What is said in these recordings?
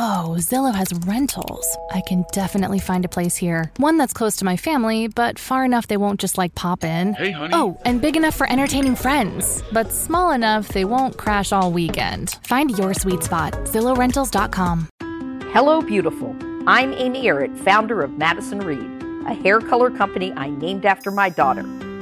Oh, Zillow has rentals. I can definitely find a place here. One that's close to my family, but far enough they won't just like pop in. Hey, honey. Oh, and big enough for entertaining friends, but small enough they won't crash all weekend. Find your sweet spot. ZillowRentals.com. Hello, beautiful. I'm Amy Errett, founder of Madison Reed, a hair color company I named after my daughter.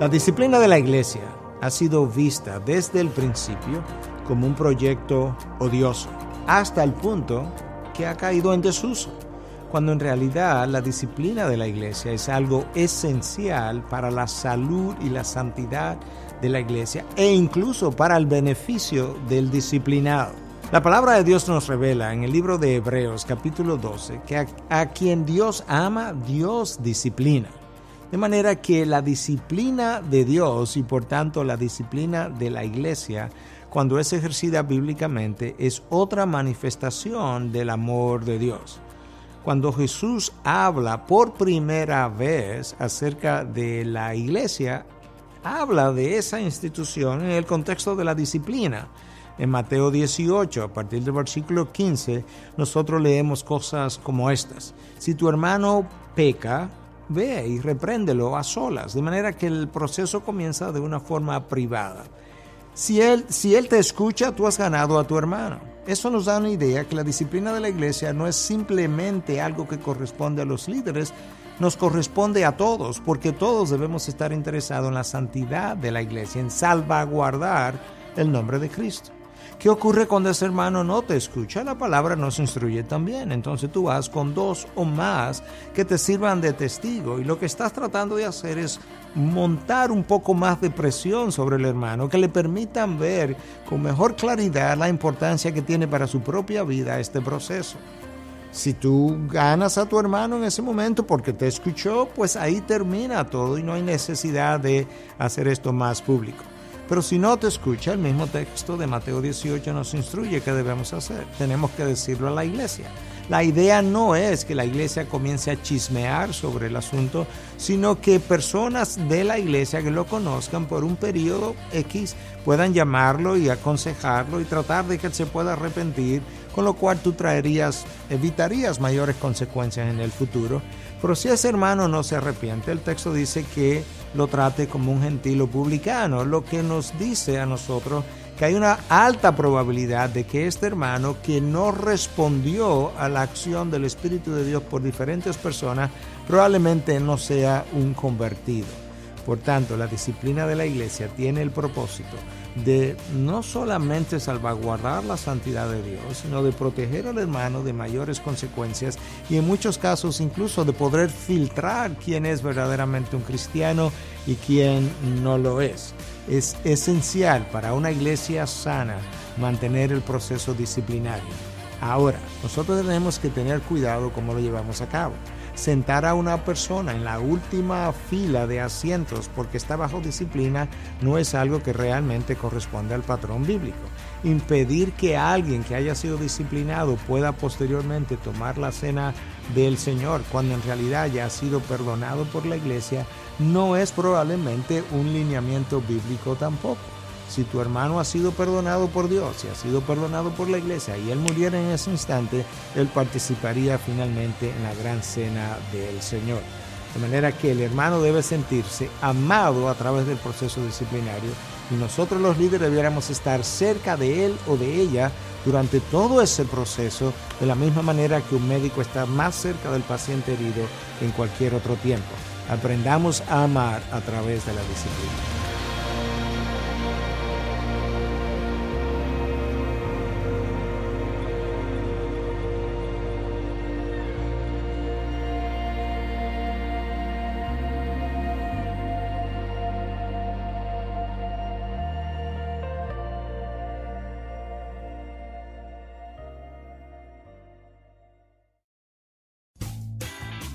La disciplina de la iglesia ha sido vista desde el principio como un proyecto odioso, hasta el punto que ha caído en desuso, cuando en realidad la disciplina de la iglesia es algo esencial para la salud y la santidad de la iglesia e incluso para el beneficio del disciplinado. La palabra de Dios nos revela en el libro de Hebreos capítulo 12 que a, a quien Dios ama, Dios disciplina. De manera que la disciplina de Dios y por tanto la disciplina de la iglesia, cuando es ejercida bíblicamente, es otra manifestación del amor de Dios. Cuando Jesús habla por primera vez acerca de la iglesia, habla de esa institución en el contexto de la disciplina. En Mateo 18, a partir del versículo 15, nosotros leemos cosas como estas. Si tu hermano peca, ve y repréndelo a solas, de manera que el proceso comienza de una forma privada. Si él, si él te escucha, tú has ganado a tu hermano. Eso nos da una idea que la disciplina de la iglesia no es simplemente algo que corresponde a los líderes, nos corresponde a todos, porque todos debemos estar interesados en la santidad de la iglesia, en salvaguardar el nombre de Cristo. ¿Qué ocurre cuando ese hermano no te escucha? La palabra nos instruye también. Entonces tú vas con dos o más que te sirvan de testigo y lo que estás tratando de hacer es montar un poco más de presión sobre el hermano, que le permitan ver con mejor claridad la importancia que tiene para su propia vida este proceso. Si tú ganas a tu hermano en ese momento porque te escuchó, pues ahí termina todo y no hay necesidad de hacer esto más público. Pero si no te escucha, el mismo texto de Mateo 18 nos instruye qué debemos hacer. Tenemos que decirlo a la iglesia. La idea no es que la iglesia comience a chismear sobre el asunto, sino que personas de la iglesia que lo conozcan por un periodo X puedan llamarlo y aconsejarlo y tratar de que él se pueda arrepentir, con lo cual tú traerías, evitarías mayores consecuencias en el futuro. Pero si ese hermano no se arrepiente, el texto dice que lo trate como un gentil publicano, lo que nos dice a nosotros que hay una alta probabilidad de que este hermano que no respondió a la acción del Espíritu de Dios por diferentes personas, probablemente no sea un convertido. Por tanto, la disciplina de la iglesia tiene el propósito de no solamente salvaguardar la santidad de Dios, sino de proteger al hermano de mayores consecuencias y en muchos casos incluso de poder filtrar quién es verdaderamente un cristiano y quién no lo es. Es esencial para una iglesia sana mantener el proceso disciplinario. Ahora, nosotros tenemos que tener cuidado cómo lo llevamos a cabo sentar a una persona en la última fila de asientos porque está bajo disciplina no es algo que realmente corresponde al patrón bíblico. Impedir que alguien que haya sido disciplinado pueda posteriormente tomar la cena del Señor cuando en realidad ya ha sido perdonado por la iglesia no es probablemente un lineamiento bíblico tampoco. Si tu hermano ha sido perdonado por Dios y ha sido perdonado por la iglesia y él muriera en ese instante, él participaría finalmente en la gran cena del Señor. De manera que el hermano debe sentirse amado a través del proceso disciplinario y nosotros los líderes debiéramos estar cerca de él o de ella durante todo ese proceso, de la misma manera que un médico está más cerca del paciente herido en cualquier otro tiempo. Aprendamos a amar a través de la disciplina.